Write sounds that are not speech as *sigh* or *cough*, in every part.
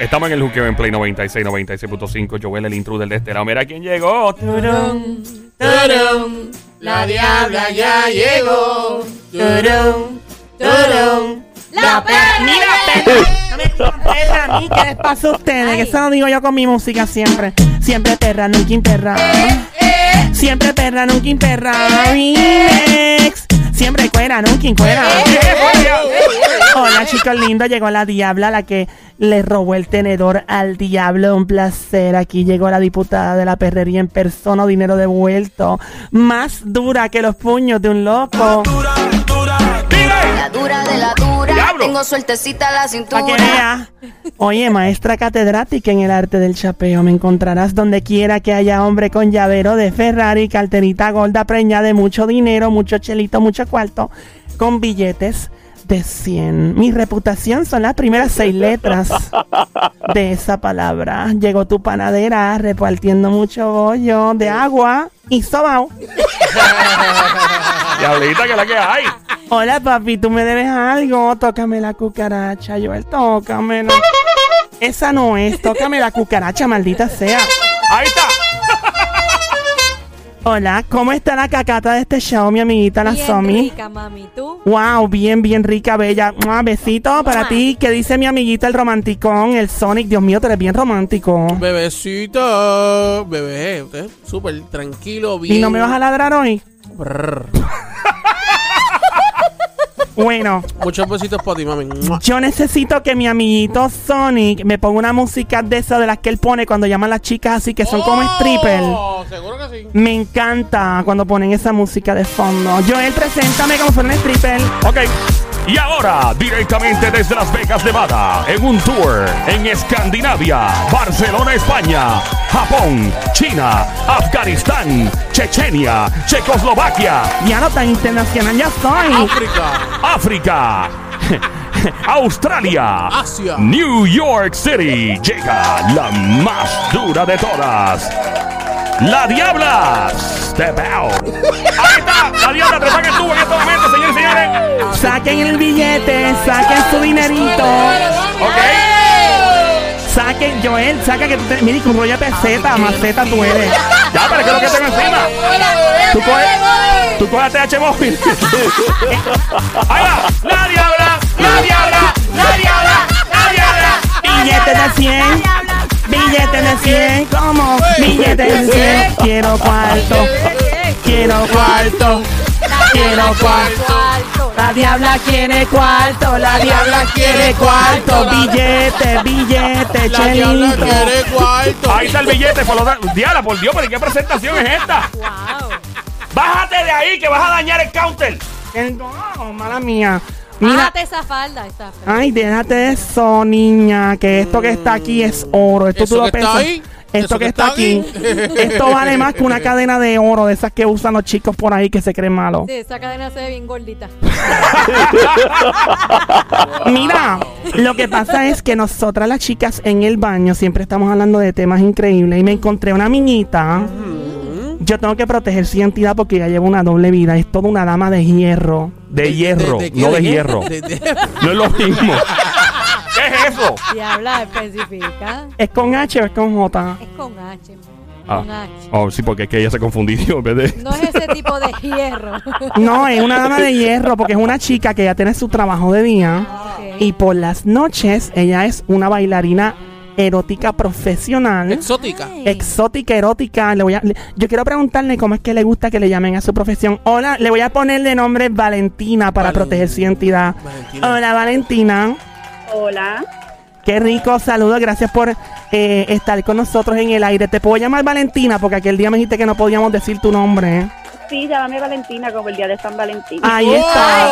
Estamos en el Juqueo en Play 96, 96.5. Joel, el intruder de este lado. Mira quién llegó. Turun, turun, la diabla ya llegó. Turun, turun, la perra. Mira, perra. perra, a mí, ¿qué les pasa a ustedes? Que eso lo digo yo con mi música siempre. Siempre perra, nunca imperra. Siempre perra, nunca imperra. Remix. Siempre cuera, nunca cuera. Hola chicos lindos, llegó la diabla, la que le robó el tenedor al diablo. Un placer. Aquí llegó la diputada de la perrería en persona, dinero devuelto. Más dura que los puños de un loco. La dura de la dura. Diablo. Tengo suertecita la cintura. Oye, maestra catedrática en el arte del chapeo, me encontrarás donde quiera que haya hombre con llavero de Ferrari, carterita gorda preñada de mucho dinero, mucho chelito, mucho cuarto, con billetes de 100. Mi reputación son las primeras seis letras de esa palabra. Llegó tu panadera repartiendo mucho bollo de agua y sobao. *laughs* Diablita, que la que hay. Hola papi, tú me debes algo. Tócame la cucaracha, Joel, tócamela. Esa no es, tócame la cucaracha, maldita sea. Ahí está. Hola, ¿cómo está la cacata de este show, mi amiguita la Bien Somi? rica, mami. ¿Tú? Wow, bien, bien rica, bella. Un besito para ti. ¿Qué dice mi amiguita el romanticón, el Sonic? Dios mío, tú eres bien romántico. Bebecito, bebé, usted súper tranquilo, bien. ¿Y no me vas a ladrar hoy? Brr. Bueno, Muchos besitos para ti, mami. Yo necesito que mi amiguito Sonic me ponga una música de esa de las que él pone cuando llaman las chicas así que son como strippers. Oh, Seguro que sí. Me encanta cuando ponen esa música de fondo. Joel, preséntame como fuera un stripper. Ok. Y ahora, directamente desde Las Vegas, Nevada, en un tour en Escandinavia, Barcelona, España, Japón, China, Afganistán, Chechenia, Checoslovaquia, Ya no tan internacional, ya soy. África, África, *laughs* Australia, Asia. New York City. Llega la más dura de todas. La Diabla. Step out. Ahí está. La Diabla trepa en el tubo en este momento, señores y señores. Saquen el billete, saquen su dinerito. Ok. Saquen, Joel, saca que tú te, mira, con rollo de peseta, maceta tú eres. Ya, pero ¿qué es lo que tengo encima? Tú coges, tú coges TH móvil. Ahí va. La Diabla. La Diabla. La Diabla. La Diabla. Billetes de 100, billetes de 100, ¿cómo? Billetes de 100. Quiero cuarto, quiero cuarto, quiero cuarto. La diabla quiere cuarto, la diabla quiere cuarto. Billete, billete, La diabla chelito. quiere cuarto. Ahí está el billete. Por lo da- Diabla, por Dios, pero ¿qué presentación es esta? Wow. Bájate de ahí que vas a dañar el counter. No, mala mía. Mira, Bájate esa falda. Esa falda. ay, déjate eso, niña, que esto que está aquí es oro. Esto ¿Eso tú lo pensas. Esto ¿Eso que que está está aquí, aquí? *laughs* esto vale más que una cadena de oro de esas que usan los chicos por ahí que se creen malos. Sí, esa cadena se ve bien gordita. *laughs* Mira, lo que pasa es que nosotras las chicas en el baño siempre estamos hablando de temas increíbles y me encontré una niñita. Yo tengo que proteger su identidad porque ella lleva una doble vida. Es toda una dama de hierro. De hierro, no de hierro. De- de- No es lo mismo. ¿Qué es eso? Diabla especifica. ¿Es con H o es con J? Es con H. Ah. Con H. Oh, sí, porque es que ella se confundió en vez de. No es ese tipo de hierro. *laughs* No, es una dama de hierro porque es una chica que ya tiene su trabajo de día. Ok. Y por las noches ella es una bailarina erótica profesional. Exótica. Ay. Exótica, erótica. Le voy a, le- yo quiero preguntarle cómo es que le gusta que le llamen a su profesión. Hola, le voy a poner de nombre Valentina para Valen- proteger su identidad. Valentina. Hola, Valentina. Hola. Qué rico, saludos. Gracias por eh, estar con nosotros en el aire. Te puedo llamar Valentina porque aquel día me dijiste que no podíamos decir tu nombre. Sí, llámame Valentina como el día de San Valentín. Ahí está.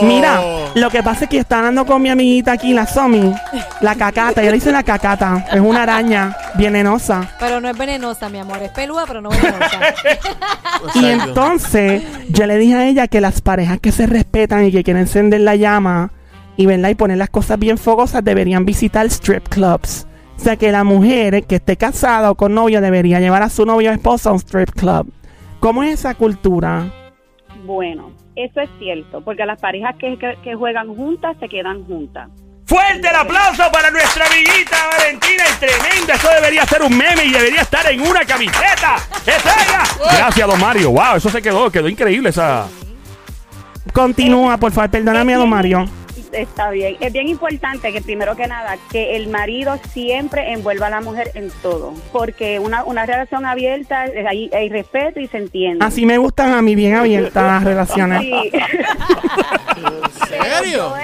Mira, lo que pasa es que yo estaba hablando con mi amiguita aquí, la Somi, la cacata. Yo le hice la cacata. Es una araña venenosa. Pero no es venenosa, mi amor. Es peluda, pero no venenosa. *laughs* Y entonces yo le dije a ella que las parejas que se respetan y que quieren encender la llama y verla y poner las cosas bien fogosas deberían visitar strip clubs. O sea que la mujer que esté casada o con novio debería llevar a su novio o esposa a un strip club. ¿Cómo es esa cultura? Bueno, eso es cierto, porque las parejas que, que- que juegan juntas se quedan juntas. Fuerte el aplauso para nuestra amiguita Valentina, es tremenda. Eso debería ser un meme y debería estar en una camiseta. ¡Es ella! Gracias, don Mario. Wow, eso se quedó, quedó increíble esa. Continúa, por favor, perdóname, don Mario. Está bien. Es bien importante que primero que nada, que el marido siempre envuelva a la mujer en todo. Porque una, una relación abierta, eh, hay, hay respeto y se entiende. Así me gustan a mí bien abiertas las relaciones. Sí. *laughs* ¿En serio?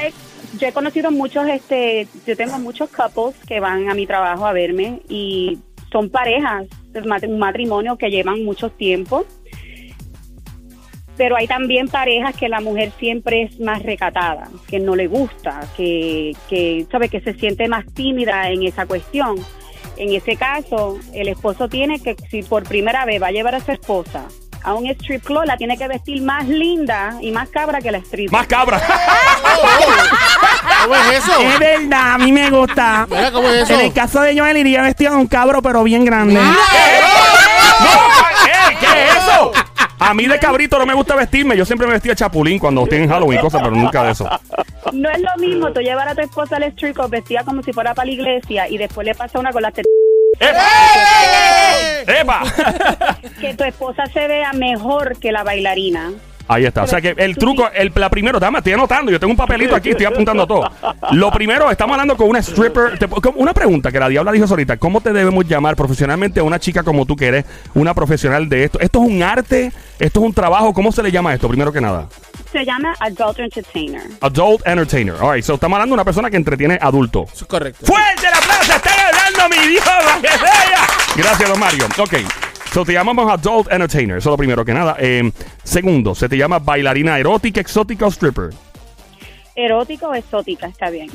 Yo he, conocido muchos, este, yo tengo muchos couples que van a mi trabajo a verme y son parejas, un matrimonio que llevan mucho tiempo. Pero hay también parejas que la mujer siempre es más recatada, que no le gusta, que, que sabe que se siente más tímida en esa cuestión. En ese caso, el esposo tiene que, si por primera vez va a llevar a su esposa a un strip club, la tiene que vestir más linda y más cabra que la strip. Más cabra. ¿Cómo es eso? Es verdad, a mí me gusta. Mira, ¿cómo es eso? En el caso de Joel iría vestido de un cabro, pero bien grande. ¡No! ¡Ey! ¿Qué es eso? A mí de cabrito no me gusta vestirme. Yo siempre me vestía chapulín cuando tienen Halloween y cosas, pero nunca de eso. No es lo mismo tú llevar a tu esposa al strip club vestida como si fuera para la iglesia y después le pasa una con las tetas ¡Epa! *laughs* ¡Epa! que tu esposa se vea mejor que la bailarina. Ahí está. O sea que el truco, el, la primero, dame, estoy anotando, yo tengo un papelito aquí, estoy apuntando todo. Lo primero, estamos hablando con una stripper. Te- una pregunta que la diabla dijo ahorita, ¿cómo te debemos llamar profesionalmente a una chica como tú que eres una profesional de esto? ¿Esto es un arte? ¿Esto es un trabajo? ¿Cómo se le llama esto, primero que nada? Se llama Adult Entertainer. Adult Entertainer. All right, so estamos hablando de una persona que entretiene adultos. Eso es correcto. ¡Fuerte el aplauso! ¡Están hablando mi idioma! ¡Que sea! Gracias, don Mario. Ok. So te llamamos Adult Entertainer. Eso es lo primero que nada. Eh, segundo, se te llama bailarina erótica, exótica o stripper. Erótico o exótica, está bien.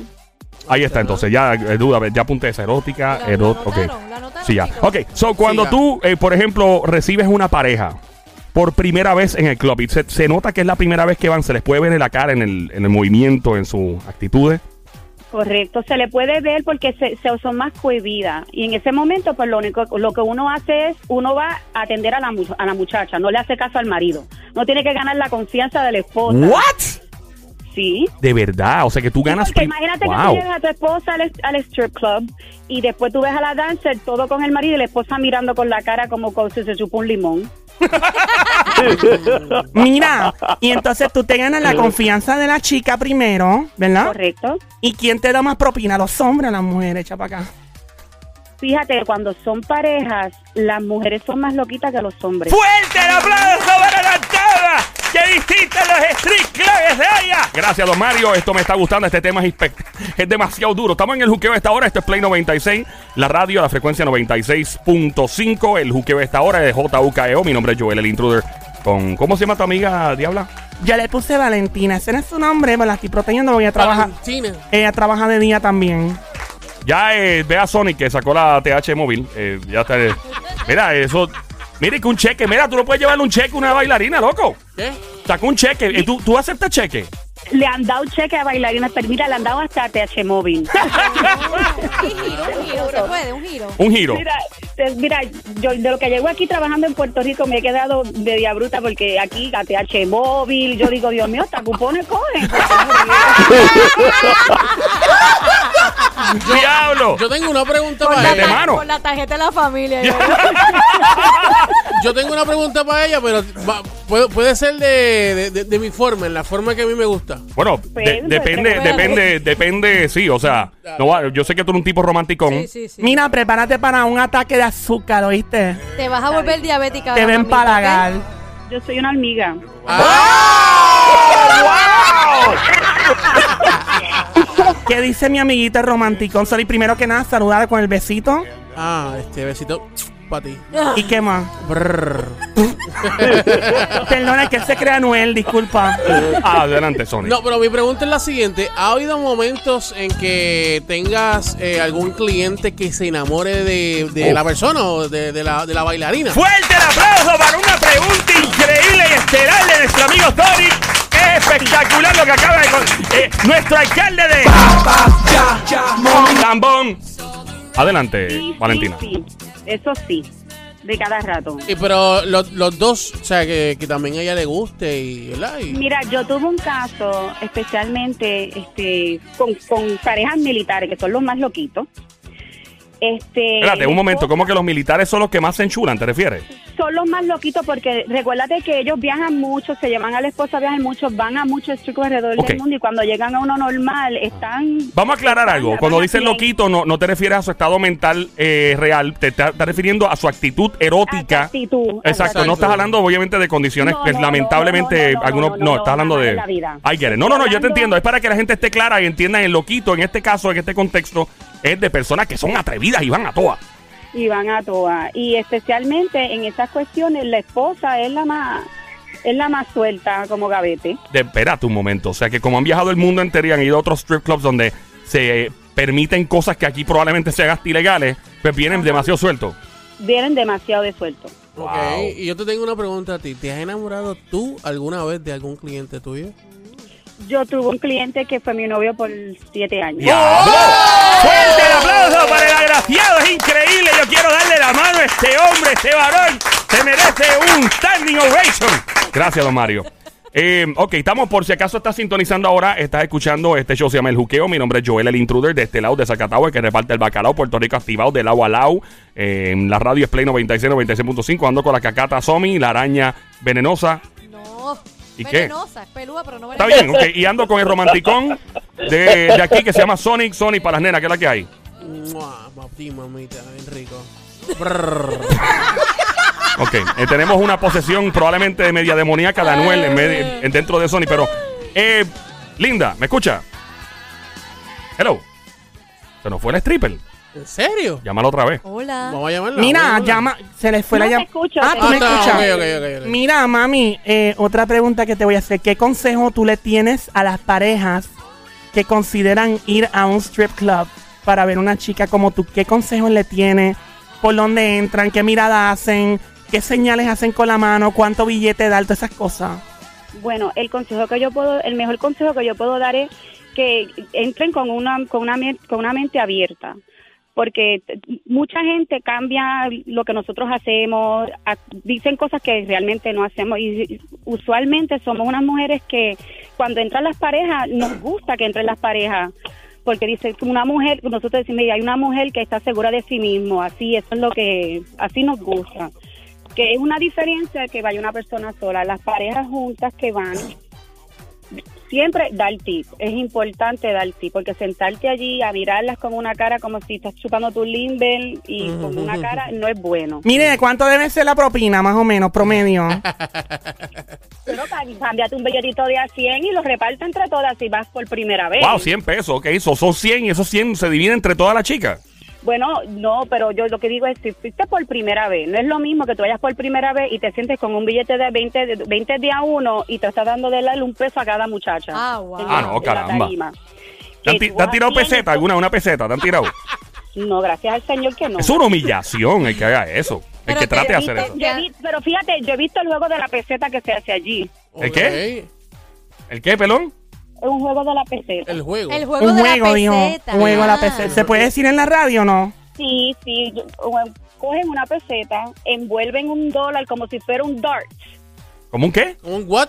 Ahí está, entonces ya, eh, duda, ya apunté esa erótica, La- la erótica. anotaron, la anotaron, Sí, ya. chicos. Ok, so cuando Siga. tú, eh, por ejemplo, recibes una pareja por primera vez en el club y se, se nota que es la primera vez que van, se les puede ver en la cara, en el, en el movimiento, en sus actitudes. Correcto, se le puede ver porque se, se- son más cohibidas y en ese momento pues lo único lo que uno hace es uno va a atender a la, a la muchacha, no le hace caso al marido, no tiene que ganar la confianza de la esposa. ¿What? Sí. De verdad, o sea que tú ganas. Porque prim- imagínate que Wow. tú llegas a tu esposa al, al strip club y después tú ves a la dancer todo con el marido y la esposa mirando con la cara como si se chupa un limón. *laughs* *laughs* Mira, y entonces tú te ganas la confianza de la chica primero, ¿verdad? Correcto. ¿Y quién te da más propina? ¿Los hombres o las mujeres? Echa para acá. Fíjate, cuando son parejas, las mujeres son más loquitas que los hombres. ¡Fuerte el aplauso para la dama! ¡Que visita los street clubs de ella! Gracias, don Mario. Esto me está gustando. Este tema es, es demasiado duro. Estamos en el juqueo de esta hora. Esto es Play 96. La radio, la frecuencia 96.5. El juqueo de esta hora es JUKEO. E Mi nombre es Joel, el intruder. Con, ¿Cómo se llama tu amiga, Diabla? Yo le puse Valentina. Ese no es su nombre, pero la estoy protegiendo porque ella trabaja, Valentina. ella trabaja de día también. Ya eh, ve a Sonic que sacó la TH móvil. Eh, ya está. eh. Mira, eso. Mire que un cheque. Mira, tú no puedes llevarle un cheque a una bailarina, loco. ¿Qué? Sacó un cheque. Eh, ¿Tú, ¿Tú aceptas cheque? Le han dado cheque a bailarinas, pero mira, le han dado hasta TH móvil. *laughs* Un giro, un giro, se puede, un giro. Un giro. Mira, mira, yo de lo que llego aquí trabajando en Puerto Rico me he quedado media bruta porque aquí ATH móvil, yo digo, Dios mío, hasta cupones cogen. *laughs* ¡Diablo! Yo tengo una pregunta para de mano. por la tarjeta de la familia. *laughs* yo- tengo una pregunta para ella, pero va- puede, puede ser de, de- de- de mi forma, en la forma que a mí me gusta. Bueno, de- Pues, depende, depende, depende, sí, o sea, no va- yo sé que tú eres un tipo romanticón. Sí, sí, sí. Mira, prepárate para un ataque de azúcar, ¿oíste? Te vas a volver diabética. Te ahora, ven mamita. ¿ok? Yo soy una hormiga. *laughs* ¿Qué dice mi amiguita romanticón? Sorry, primero que nada, saludar con el besito. Ah, este besito para ti. ¿Y qué más? Perdona, que él se crea Noel, disculpa. Adelante, Sonic. No, pero mi pregunta es la siguiente. ¿Ha habido momentos en que tengas eh, algún cliente que se enamore de, la persona o de, de la, de la bailarina? Fuerte el aplauso para una pregunta increíble y estelar de nuestro amigo. Es espectacular lo que acaba de... con- eh, nuestro alcalde de... Lambón. Adelante, Sí, Valentina. sí, sí. Eso sí. de cada rato. Y pero los, los dos, o sea, que, que también a ella le guste y, ¿verdad? Y- Mira, yo tuve un caso especialmente este, con, con parejas militares, que son los más loquitos. Este, Espérate, un momento. ¿Cómo que los militares son los que más se enchulan, te refieres? Son los más loquitos porque recuérdate que ellos viajan mucho, se llevan a la esposa, viajan mucho, van a muchos chicos alrededor del mundo y cuando llegan a uno normal están... Vamos a aclarar algo. Cuando pie. loquito, no, no te refieres a su estado mental eh, real, te estás refiriendo a su actitud erótica. actitud, Exacto, no estás hablando obviamente de condiciones No, que no, lamentablemente no, no, no, algunos no, estás hablando de la vida. No, no, no, yo te entiendo, es para que la gente esté clara y entienda el loquito en este caso, en este contexto es de personas que son atrevidas y van a todas. Y van a todas. Y especialmente en esas cuestiones, la esposa es la más es la más suelta como gavete. De, espérate un momento, o sea que como han viajado el mundo entero y han ido a otros strip clubs donde se permiten cosas que aquí probablemente sean hasta ilegales, pues vienen demasiado sueltos. Vienen demasiado de suelto. Ok, Wow. y yo te tengo una pregunta a ti. ¿Te has enamorado tú alguna vez de algún cliente tuyo? Yo tuve un cliente que fue mi novio por siete años. ¡Diablo! ¡Fuerte el aplauso para el agraciado! ¡Es increíble! Yo quiero darle la mano a este hombre, este varón. Se merece un standing ovation. Gracias, don Mario. Eh, ok, estamos por si acaso estás sintonizando ahora, estás escuchando este show, se llama El Juqueo. Mi nombre es Joel, el intruder de este lado de Zacatau, el que reparte el bacalao, Puerto Rico activado de lado a lado. Eh, la radio es Play 96, 96.5. Ando con la cacata Somi, la araña venenosa. No. ¿Y qué? venenosa, es pelúa, pero no Está bien, ok. Y ando con el romanticón de, de aquí que se llama Sonic, Sonic para las nenas, que es la que hay. Mua, papi, mamita, bien rico. Ok, eh, tenemos una posesión probablemente de media demoníaca de Anuel en medio- en- dentro de Sony, pero eh, Linda, ¿me escucha? Hello. Se nos fue el stripper. ¿En serio? Llámalo otra vez. Hola. Vamos a llamarla. Mira, llama, se les fue No la te llamada. escucho, Ah, te tú me Ah, escuchas. ok, ok, ok, ok. Mira, mami, eh, otra pregunta que te voy a hacer. ¿Qué consejo tú le tienes a las parejas que consideran ir a un strip club para ver una chica como tú? ¿Qué consejos le tienes? ¿Por dónde entran? ¿Qué mirada hacen? ¿Qué señales hacen con la mano? ¿Cuánto billete dar? Todas esas cosas. Bueno, el consejo que yo puedo, el mejor consejo que yo puedo dar es que entren con una con una con una mente abierta, porque mucha gente cambia lo que nosotros hacemos, dicen cosas que realmente no hacemos y usualmente somos unas mujeres que cuando entran las parejas nos gusta que entren las parejas. Porque dice una mujer, nosotros decimos, "Mira, hay una mujer que está segura de sí mismo, así, eso es lo que, así nos gusta que es una diferencia que vaya una persona sola. Las parejas juntas que van, siempre dar tip. Es importante dar tip, porque sentarte allí a mirarlas con una cara como si estás chupando tu limber y con una cara no es bueno. Mire, ¿cuánto debe ser la propina, más o menos, promedio? *laughs* Pero cámbiate un billetito de a 100 y los reparte entre todas si vas por primera vez. Wow, 100 pesos, ok. So, son 100 y esos 100 se dividen entre todas las chicas. Bueno, no, pero yo lo que digo es, si fuiste por primera vez, no es lo mismo que tú vayas por primera vez y te sientes con un billete de 20, de 20 de a uno y te estás dando de darle un peso a cada muchacha. Ah, wow. Ah, la- no, la caramba. ¿Te han, te tirado peseta? ¿Alguna? ¿Una peseta? ¿Te han tirado? *laughs* No, gracias al Señor que no. Es una humillación el que haga eso. El Pero que te trate de hacer eso. vi- pero fíjate, yo he visto el juego de la peseta que se hace allí. ¿El qué? ¿El qué, pelón? Es un juego de la peseta. El juego. El juego Un de juego, la dijo. peseta. Un juego a la Ah. peseta. ¿Se puede decir en la radio o no? Sí, sí. cogen una peseta, envuelven un dólar como si fuera un dart. ¿Como un qué? ¿Un what?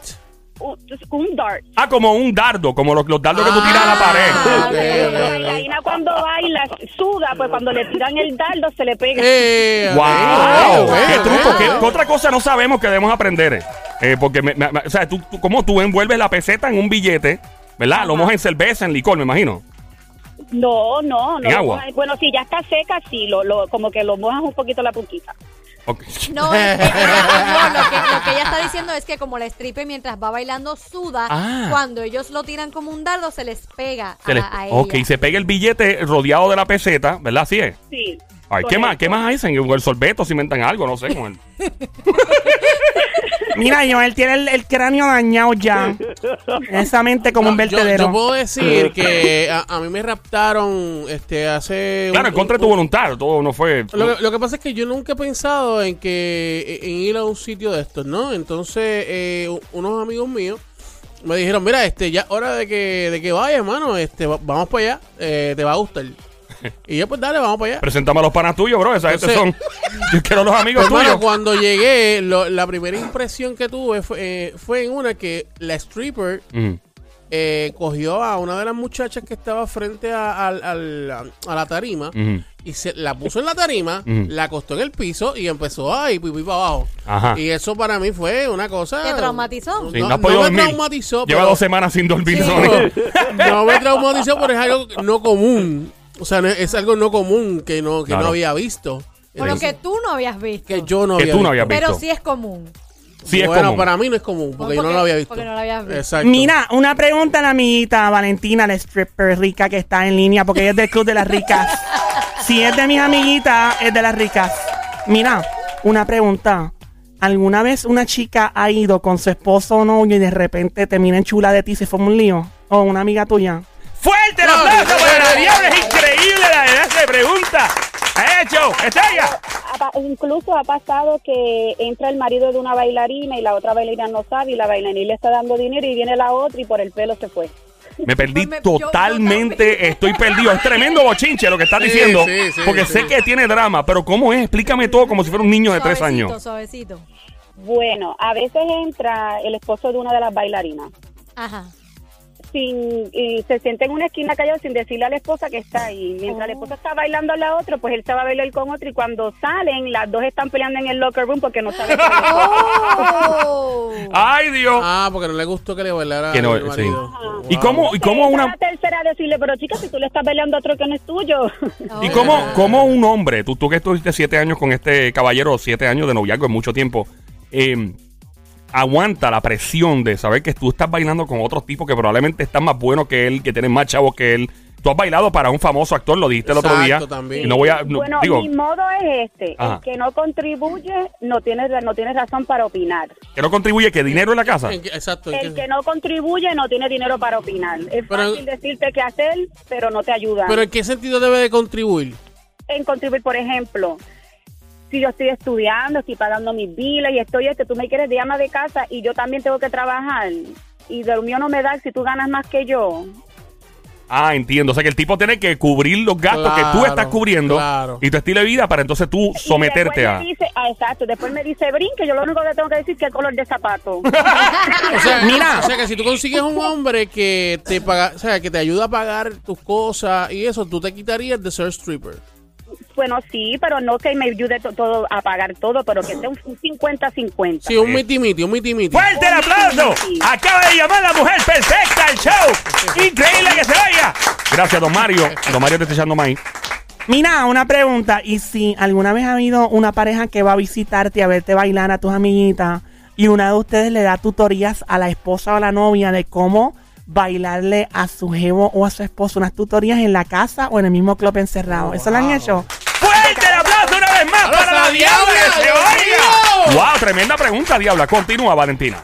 Un, un dart. Ah, como un dardo, como los, los dardos que tú tiras a la Ah, pared. ok, La bailarina cuando baila suda, pues cuando le tiran el dardo se le pega. Eh, ¡Wow! ok, ¡Qué ok, truco! ok. ¿Qué, qué otra cosa no sabemos que debemos aprender? Eh, porque, me- me- me- o sea, tú, tú- ¿cómo tú envuelves la peseta en un billete? ¿Verdad? Lo Ajá. mojas en cerveza, en licor, me imagino. No, no, no. ¿En agua? Bueno, si ya está seca, sí, lo, lo, como que lo mojas un poquito la punquita. Ok. No, es que, no, lo, que, lo que ella está diciendo es que como la stripper mientras va bailando suda, Ah. cuando ellos lo tiran como un dardo se les pega Se a, les- a ella. ok, se pega el billete rodeado de la peseta, ¿verdad? Así es. Sí. Ay, ¿qué más? ¿Qué más hacen? ¿Con el sorbeto se inventan algo? No sé. Con el... *laughs* Mira, Joel tiene el, el cráneo dañado ya. Esa mente como un No, yo, vertedero. yo puedo decir que a, a mí me raptaron este hace Claro, en un- contra de tu un- voluntad. Todo no fue... Lo que, lo que pasa es que yo nunca he pensado en que en ir a un sitio de estos, ¿no? Entonces, eh, u- unos amigos míos me dijeron, mira, este, ya hora de que, de que vayas, hermano, este, va- vamos para allá, eh, te va a gustar. Y yo, pues dale, vamos para allá. Preséntame a los panas tuyos, bro. Esa gente son. *laughs* Yo quiero los amigos Pues, tuyos. hermano, cuando llegué, lo- la primera impresión que tuve fue, eh, fue en una que la stripper eh, cogió a una de las muchachas que estaba frente a, al- al- a la tarima Ujú. y se la puso en la tarima, Ujú. la acostó en el piso y empezó a ir para abajo. Ajá. Y eso para mí fue una cosa. ¿Te traumatizó? Sí, No, podido me dormir. traumatizó. Lleva pero- dos semanas sin dormir. Sí, Sony. no, no me traumatizó, pero es algo no común. O sea, no- es algo no común que no, que Claro. no había visto. Pero que tú no habías visto. que yo no Que había tú no visto. habías visto. Pero sí es común. Sí, es bueno, común. para mí no es común, porque, yo no lo había visto. porque no lo habías visto. Exacto. Mira, una pregunta a la amiguita Valentina, la stripper rica que está en línea, porque ella es del Club de las Ricas. *laughs* Si es de mis amiguitas, es de las ricas. Mira, una pregunta. ¿Alguna vez una chica ha ido con su esposo o novio y de repente termina en chula de ti y se forma un lío? ¿O una amiga tuya? ¡Fuerte el No, aplauso para la diabla! ¡Es increíble la edad de pregunta! ¡Ha hecho! ¡Estrella! Incluso ha pasado que entra el marido de una bailarina y la otra bailarina no sabe y la bailarina le está dando dinero y viene la otra y por el pelo se fue. Me perdí Pues me- yo- yo totalmente, estoy perdido. Es tremendo bochinche lo que estás Sí, diciendo. sí, sí, porque sí. sé que tiene drama, pero ¿cómo es? Explícame todo como si fuera un niño de tres años. Suavecito. Bueno, a veces entra el esposo de una de las bailarinas Ajá. Sin y se sienta en una esquina callado sin decirle a la esposa que está ahí. Mientras la esposa está bailando a la otra, pues él se va a bailar con otro y cuando salen, las dos están peleando en el locker room porque no saben. Oh. *laughs* ¡Ay, Dios! Ah, porque no le gustó que le bailara Que no, sí. marido. ¿Y Wow. cómo, y cómo una... la tercera a decirle, pero chica, si tú le estás peleando a otro que no es tuyo. Oh. ¿Y cómo, *laughs* cómo un hombre, tú, tú que estuviste siete años con este caballero, siete años de noviazgo es mucho tiempo, eh, aguanta la presión de saber que tú estás bailando con otros tipos que probablemente están más buenos que él, que tienen más chavos que él? Tú has bailado para un famoso actor, lo dijiste el otro día. también. No voy a. no- bueno, digo, mi modo es este. Ajá. El que no contribuye no tiene, no tiene razón para opinar. que no contribuye que dinero en la casa. ¿En qué- Exacto. ¿en El qué- que no contribuye no tiene dinero para opinar. Es Pero- fácil decirte qué hacer, pero no te ayuda. Pero ¿en qué sentido debe de contribuir? en contribuir, por ejemplo, si yo estoy estudiando, estoy pagando mis biles y estoy este, tú me quieres de ama de casa y yo también tengo que trabajar y de lo mío no me da si tú ganas más que yo. Ah, entiendo. O sea que el tipo tiene que cubrir los gastos que tú estás cubriendo claro. y tu estilo de vida para entonces tú Y someterte después a. Me dice, ah, exacto, después me dice, brinque, yo lo único que tengo que decir es qué color de zapato. *laughs* O sea, *laughs* Mira. o sea que si tú consigues un hombre que te paga, o sea, que te ayuda a pagar tus cosas y eso, tú te quitarías de ser stripper. Bueno, sí, pero no que me ayude to- todo a pagar todo, pero que sea un un 50-50. Sí, un miti-miti, un miti-miti. ¡Fuerte el aplauso! Acaba de llamar la mujer perfecta al show. ¡Increíble que se vaya! Gracias, don Mario. Don Mario te está echando maíz. Mira, una pregunta. ¿Y si alguna vez ha habido una pareja que va a visitarte a verte bailar a tus amiguitas y una de ustedes le da tutorías a la esposa o a la novia de cómo bailarle a su jevo o a su esposo unas tutorías en la casa o en el mismo club encerrado? ¿Eso lo han hecho? ¡Fuerte el aplauso una vez más ¡Vamos para la Diabla que se! ¡Wow! Tremenda pregunta, Diabla. Continúa, Valentina.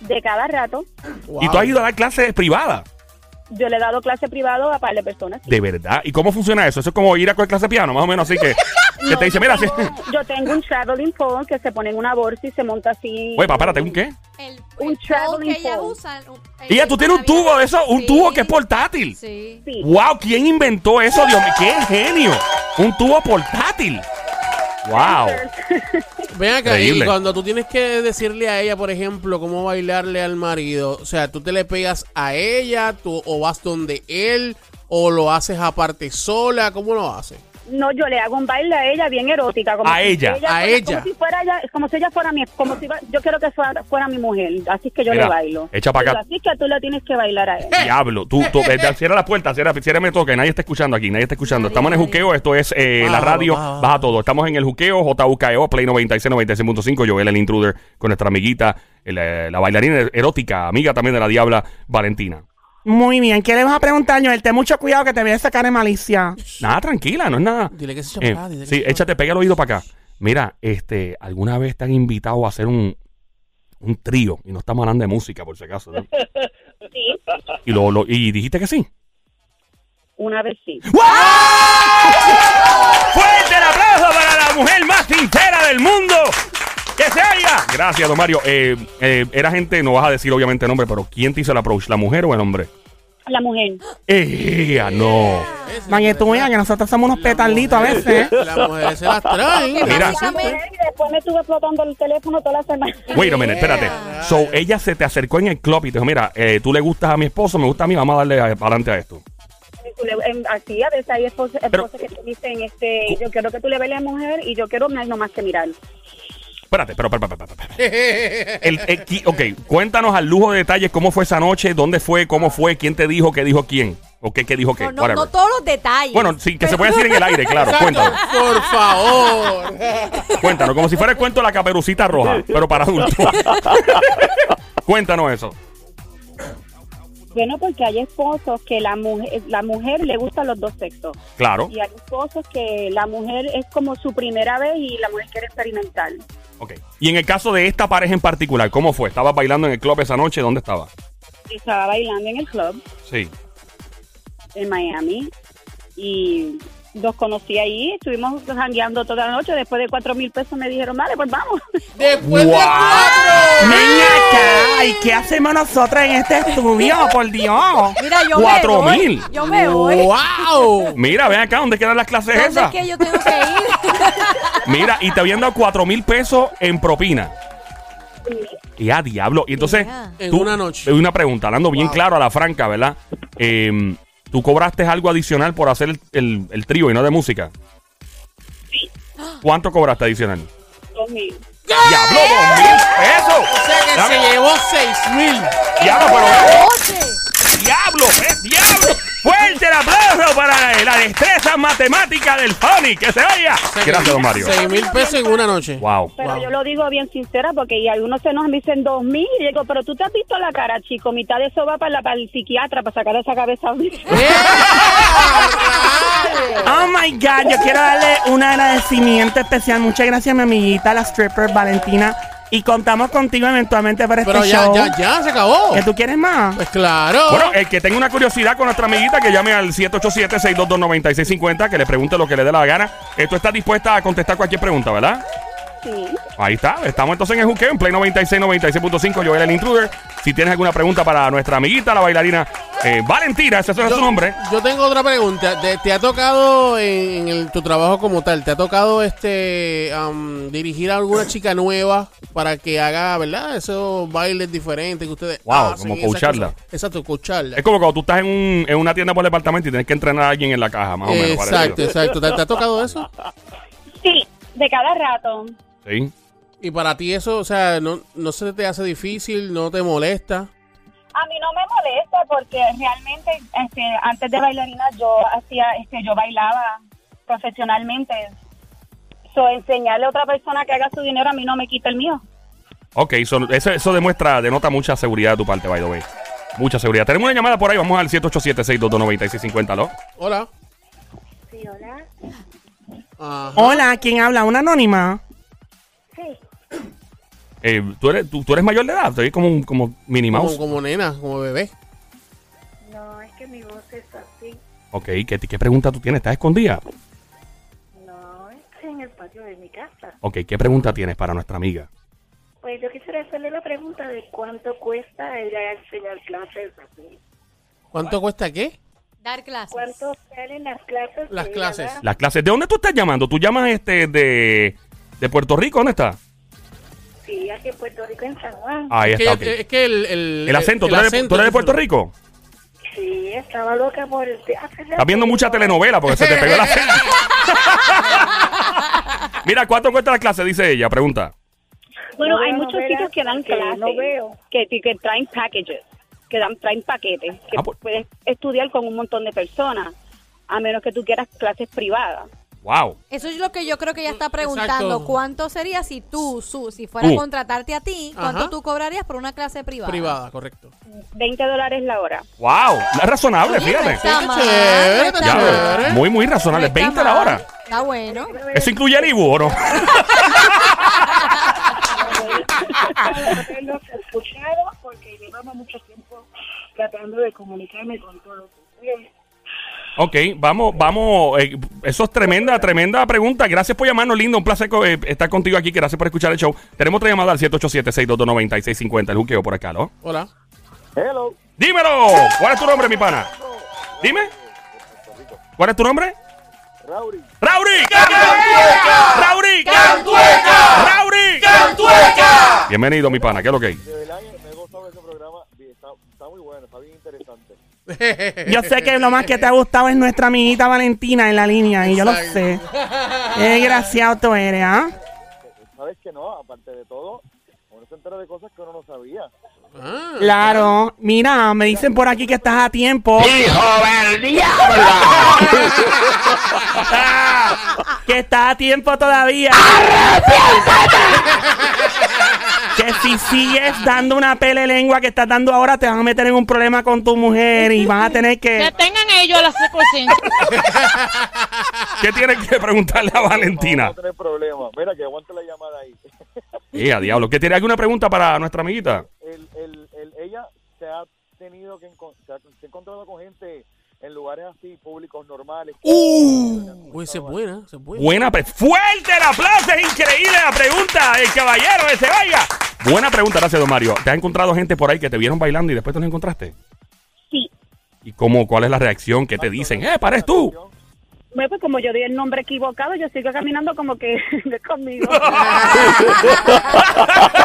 De cada rato, Wow. ¿Y tú has ido a dar clases privadas? yo le he dado clase privado a par de personas. De verdad. ¿Y cómo funciona eso? Eso es como ir a coger clase de piano, más o menos así que, *laughs* que te dice, mira, sí. yo tengo, un traveling phone que se pone en una bolsa y se monta así. Oye, papá, ¿un qué? El, Un el traveling phone. Y ya tú tienes un tubo de eso, un tubo que es portátil. Sí. Sí. ¡Wow! ¿Quién inventó eso, Dios mío? ¡Qué genio! Un tubo portátil. ¡Wow! Ven acá, y cuando tú tienes que decirle a ella, por ejemplo, cómo bailarle al marido, o sea, tú te le pegas a ella, tú, o vas donde él, o lo haces aparte sola, ¿cómo lo haces? No, yo le hago un baile a ella bien erótica. Como A si ella, a fuera- ella. Como si fuera ella, como si ella fuera mi, como si yo quiero que fuera, fuera mi mujer, así que yo Mira, le bailo. echa pa' acá. Así que tú le tienes que bailar a él. *laughs* Diablo, tú, tú cierra la puerta, cierra, ciérrame todo, que nadie está escuchando aquí, nadie está escuchando. Estamos en el juqueo, esto es eh, la radio, baja, todo. Estamos en el juqueo, JUKEO, Play 96, 96.5. Joel, el intruder, con nuestra amiguita, el, eh, la bailarina erótica, amiga también de la Diabla, Valentina. Muy bien. ¿Qué le vas a preguntar, Joel? Ten mucho cuidado que te voy a sacar de malicia. Nada, tranquila, no es nada. Dile que se Eh, dile que sí, se échate, pega el oído para acá. Mira, este, ¿alguna vez te han invitado a hacer un, un trío? Y no estamos hablando de música, por si acaso. ¿no? Sí, Y, lo, lo- y dijiste que sí. una vez sí. ¡Wow! ¡Fuerte el aplauso para la mujer más sincera del mundo! ¡Que se haya! Gracias, don Mario. Eh, eh, era gente, no vas a decir obviamente el nombre, pero ¿quién te hizo el approach? ¿La mujer o el hombre? La mujer. ¡Eh! no! Para que tú veas que nosotros somos unos petarditos a veces. ¿eh? Las mujeres se las traen. Mira. Y después me estuve explotando el teléfono toda la semana. Wait a minute, espérate. So, ella se te acercó en el club y te dijo, mira, eh, tú le gustas a mi esposo, me gusta a mí, vamos a darle a- adelante a esto. Así a veces hay Pero- esposos que te dicen, este, yo quiero que tú le veas a la mujer y yo quiero más, no más que mirar. Espérate, pero, pero, pero, pero, pero, pero. El, el- ok, cuéntanos al lujo de detalles cómo fue esa noche, dónde fue, cómo fue, quién te dijo, qué dijo quién, o qué, qué dijo qué. no, no, whatever. no todos los detalles. Bueno, sí, que se puede decir en el aire, claro, cuéntanos. Por favor. Cuéntanos, como si fuera el cuento de la caperucita roja, pero para adultos. *laughs* cuéntanos eso. Bueno, porque hay esposos que la mujer, la mujer le gustan los dos sexos. Claro. Y hay esposos que la mujer es como su primera vez y la mujer quiere experimentar. Ok. Y en el caso de esta pareja en particular, ¿cómo fue? ¿Estabas bailando en el club esa noche? ¿Dónde estaba? Estaba bailando en el club Sí. en Miami y los conocí ahí, estuvimos jangueando toda la noche, después de cuatro mil pesos me dijeron, vale, pues vamos. *laughs* Después de Wow. cuatro. Ven acá. ¿Y qué hacemos nosotros en este estudio? Por Dios. Mira, yo Cuatro me voy. mil. Yo me voy. ¡Wow! Mira, ven acá, ¿dónde quedan las clases ¿Dónde esas? es que yo tengo que ir? *laughs* Mira, y te habían dado cuatro mil pesos en propina. Y a diablo. Y entonces. En tú- una noche. Una pregunta, hablando bien Wow. claro a la franca, ¿verdad? Eh, ¿Tú cobraste algo adicional por hacer el, el- el trío y no de música? ¿Cuánto cobraste adicional? Dos mil. ¡Diablo, dos mil pesos! O sea que Dame- se llevó seis mil. ¡Diablo, pero... Oye, ¡Diablo, eh, diablo! ¡Fuerte el aplauso para la destreza matemática del Pony! ¡Que se vaya! Gracias, don Mario. Seis mil pesos en una noche. Wow. Pero Wow. yo lo digo bien sincera porque y algunos se nos dicen dos mil y digo, pero tú te has visto la cara, chico, mitad de eso va para, la- para el psiquiatra para sacar esa cabeza. *laughs* Oh my God, yo quiero darle un agradecimiento especial. Muchas gracias a mi amiguita, la stripper Valentina. Y contamos contigo eventualmente para este Pero ya, show. ya, ya, se acabó. ¿Que tú quieres más? Pues claro. Bueno, el que tenga una curiosidad con nuestra amiguita, que llame al 787-622-9650, que le pregunte lo que le dé la gana. Esto está dispuesta a contestar cualquier pregunta, ¿verdad? Sí. Ahí está. Estamos entonces en el juqueo, en Play 96, 96.5. Joel el Intruder. Si tienes alguna pregunta para nuestra amiguita, la bailarina eh, Valentina, ese es su nombre. Yo tengo otra pregunta. ¿Te, te ha tocado en, el- tu trabajo como tal? ¿Te ha tocado este am, dirigir a alguna chica nueva para que haga, ¿verdad? Esos bailes diferentes que ustedes Wow, hacen, como coacharla. Exacto, coacharla. Es como cuando tú estás en, un- en una tienda por departamento y tienes que entrenar a alguien en la caja, más o menos. Exacto, parecido. exacto. ¿Te, te ha tocado eso? Sí, de cada rato. Sí. Y para ti eso, o sea, no, no se te hace difícil, no te molesta. A mí no me molesta porque realmente este, antes de bailarina yo hacía, este, yo bailaba profesionalmente. So, enseñarle a otra persona que haga su dinero a mí no me quita el mío. Ok, so- eso, eso demuestra, denota mucha seguridad de tu parte, by the way. Mucha seguridad. Tenemos una llamada por ahí, vamos al 787-622-9650, ¿no? Hola. Sí, hola. Ajá. Hola, ¿quién habla? ¿Una anónima? Eh, ¿tú, eres, tú, tú eres mayor de edad, te ves como, un- como Minnie Como, Mouse. como nena, como bebé. No, es que mi voz es así. Ok, ¿qué, ¿qué pregunta tú tienes? ¿Estás escondida? No, es en el patio de mi casa. Ok, ¿qué pregunta tienes para nuestra amiga? Pues yo quisiera hacerle la pregunta de cuánto cuesta ella enseñar clases así. ¿Cuánto cuesta qué? dar clases. ¿Cuánto salen las clases? Las que clases. da? Las clases. ¿De dónde tú estás llamando? ¿Tú llamas este de, de Puerto Rico? ¿Dónde está? Sí, aquí en Puerto Rico, en San Juan. Ahí Es que, está, es que el, el, El acento, ¿tú, el eres, de- acento, tú eres de sí, Puerto. Rico? Sí, estaba loca por el Estás viendo mucha telenovela porque se te pegó el *laughs* acento. Mira, ¿cuánto cuesta la clase? Dice ella, pregunta. Bueno, No hay muchos novelas sitios que dan clases, no veo. Que, que traen packages, que dan traen paquetes, que Ah, pues. puedes estudiar con un montón de personas, a menos que tú quieras clases privadas. Wow. Eso es lo que yo creo que ella está preguntando. Exacto. ¿Cuánto sería si tú, su, si fuera a contratarte a ti, cuánto Ajá. tú cobrarías por una clase privada? Privada, correcto. 20 dólares la hora. Wow. Es razonable, Oye, no fíjate. está Sí, mal, no está está Ya, mal. chévere. muy, muy razonable. Está 20 la mal. hora. Está bueno. ¿Eso incluye el IBU o no? *laughs* haberlos escuchado porque llevamos mucho tiempo tratando de comunicarme con todos ustedes. Ok, vamos, vamos. eh, eso es tremenda, tremenda pregunta. Gracias por llamarnos, lindo. Un placer co- eh, estar contigo aquí. Gracias por escuchar el show. Tenemos otra llamada al 787-622-9650. El juqueo por acá, ¿no? Hola. Hello. Dímelo. ¿Cuál es tu nombre, mi pana? Dime. ¿Cuál es tu nombre? Rauri, ¡Rauri! ¡Rauri! ¡Rauri! Bienvenido, mi pana. ¿Qué es lo que hay? de Yo sé que lo más que te ha gustado es nuestra amiguita Valentina en la línea y yo lo sé. Qué desgraciado tú eres, ¿ah? ¿Sabes que no? Aparte de todo, uno se entera de cosas que uno no sabía. Ah, Claro. Mira, me dicen por aquí que estás a tiempo. *laughs* que estás a tiempo todavía. Que si sigues dando una pele lengua que estás dando ahora, te vas a meter en un problema con tu mujer y vas a tener Que que. tengan ellos la secuencia. ¿Qué tienes que preguntarle a Valentina? No tener problema. Mira, que aguante la llamada ahí. *laughs* Eh, a diablo. ¿Qué tiene alguna pregunta para nuestra amiguita? el, el, el, ella se ha tenido que se ha, se ha encontrado con gente en lugares así, públicos normales. Uy, se es buena, se buena. Buena pre fuerte el aplauso, es increíble la pregunta del caballero de se vaya. Buena pregunta, gracias, don Mario. ¿Te ha encontrado gente por ahí que te vieron bailando y después te los encontraste? Sí. ¿Y cómo, cuál es la reacción? ¿Qué te dicen? ¡Eh, pares tú! Bueno, pues como yo di el nombre equivocado, yo sigo caminando como que *laughs* conmigo. *laughs*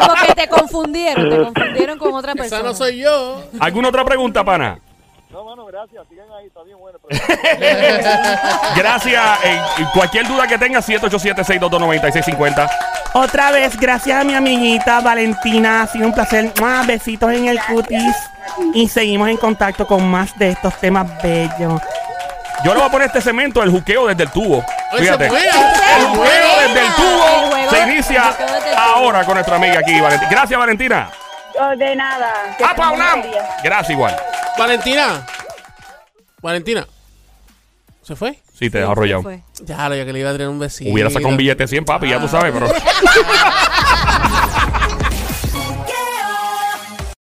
Como que te confundieron, te confundieron con otra Esa persona. no soy yo. ¿Alguna otra pregunta, pana? No, mano, gracias. Sigan ahí, está bien bueno. *laughs* Gracias. Eh, cualquier duda que tengas, 787-622-9650. Otra vez, gracias a mi amiguita Valentina. Ha sido un placer. ¡Mua! Besitos en el cutis. Y seguimos en contacto con más de estos temas bellos. Yo le voy a poner este cemento, el juqueo desde el tubo. Oye, Fíjate. El juqueo desde el El tubo juego se inicia ahora con nuestra amiga aquí, Valentina. Gracias, Valentina. De nada. ¡Ah, buen día. Gracias, igual. Valentina. Valentina. ¿Se fue? Sí, te dejo arrollado. Ya, lo ya que le iba a traer un besito. Hubiera sacado un billete de 100, papi, ya tú sabes, pero. *laughs*